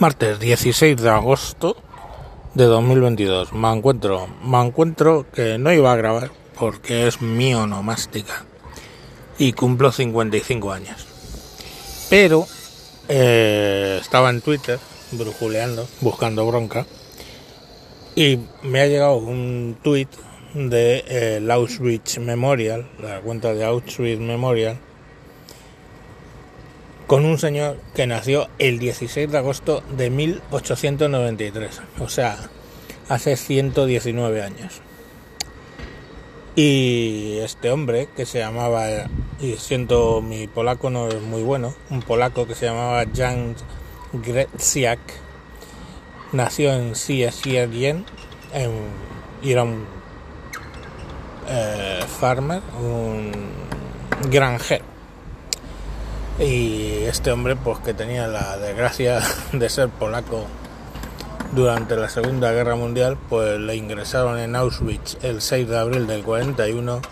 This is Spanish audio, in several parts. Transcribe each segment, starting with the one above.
Martes 16 de agosto de 2022. Me encuentro, me encuentro que no iba a grabar porque es mi onomástica y cumplo 55 años. Pero eh, estaba en Twitter brujuleando, buscando bronca y me ha llegado un tweet de eh, Auschwitz Memorial, la cuenta de Auschwitz Memorial, con un señor que nació el 16 de agosto de 1893, o sea, hace 119 años. Y este hombre que se llamaba, y siento mi polaco no es muy bueno, un polaco que se llamaba Jan Greciak, nació en Siesierien y era un eh, farmer, un granjero y este hombre, pues que tenía la desgracia de ser polaco durante la Segunda Guerra Mundial, pues le ingresaron en Auschwitz el 6 de abril del 41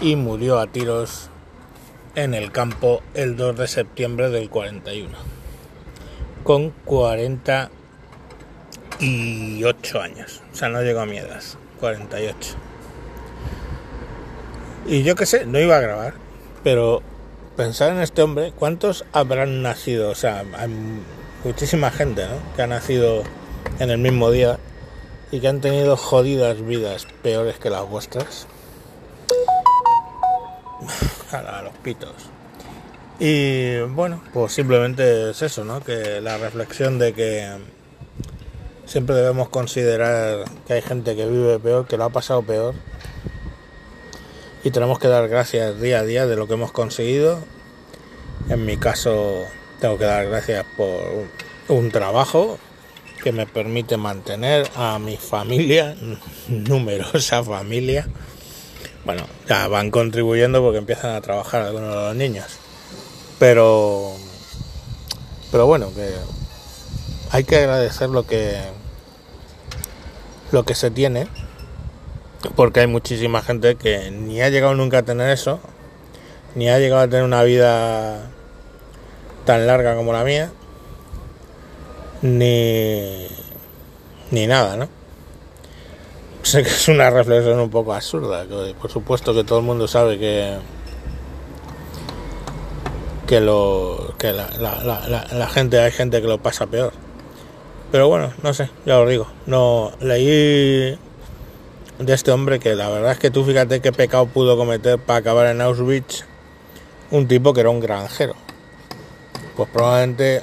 y murió a tiros en el campo el 2 de septiembre del 41, con 48 años. O sea, no llegó a mi edad, 48. Y yo qué sé, no iba a grabar, pero pensar en este hombre, ¿cuántos habrán nacido? O sea, hay muchísima gente ¿no? que ha nacido en el mismo día y que han tenido jodidas vidas peores que las vuestras. A los pitos. Y bueno, pues simplemente es eso, ¿no? Que la reflexión de que siempre debemos considerar que hay gente que vive peor, que lo ha pasado peor y tenemos que dar gracias día a día de lo que hemos conseguido. En mi caso tengo que dar gracias por un trabajo que me permite mantener a mi familia, numerosa familia. Bueno, ya van contribuyendo porque empiezan a trabajar algunos de los niños. Pero pero bueno, que hay que agradecer lo que lo que se tiene porque hay muchísima gente que ni ha llegado nunca a tener eso, ni ha llegado a tener una vida tan larga como la mía, ni, ni nada, ¿no? Sé que es una reflexión un poco absurda, que por supuesto que todo el mundo sabe que que lo que la, la, la gente hay gente que lo pasa peor pero bueno no sé ya os digo no leí de este hombre que la verdad es que tú fíjate qué pecado pudo cometer para acabar en Auschwitz un tipo que era un granjero. Pues probablemente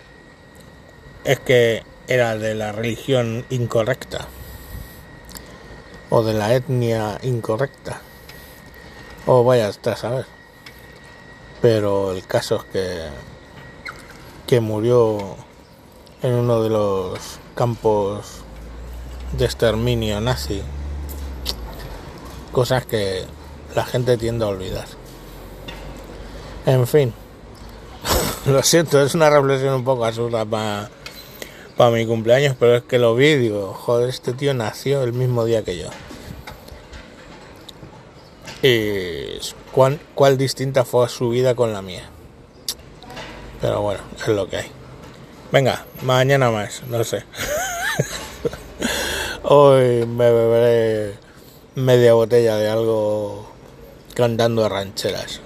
es que era de la religión incorrecta o de la etnia incorrecta o vaya a saber. Pero el caso es que que murió en uno de los campos de exterminio nazi cosas que la gente tiende a olvidar. En fin, lo siento, es una reflexión un poco absurda para para mi cumpleaños, pero es que lo vi digo, joder, este tío nació el mismo día que yo. Y cuál, cuál distinta fue su vida con la mía. Pero bueno, es lo que hay. Venga, mañana más, no sé. Hoy me beberé media botella de algo cantando a rancheras.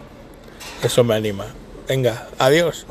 Eso me anima. Venga, adiós.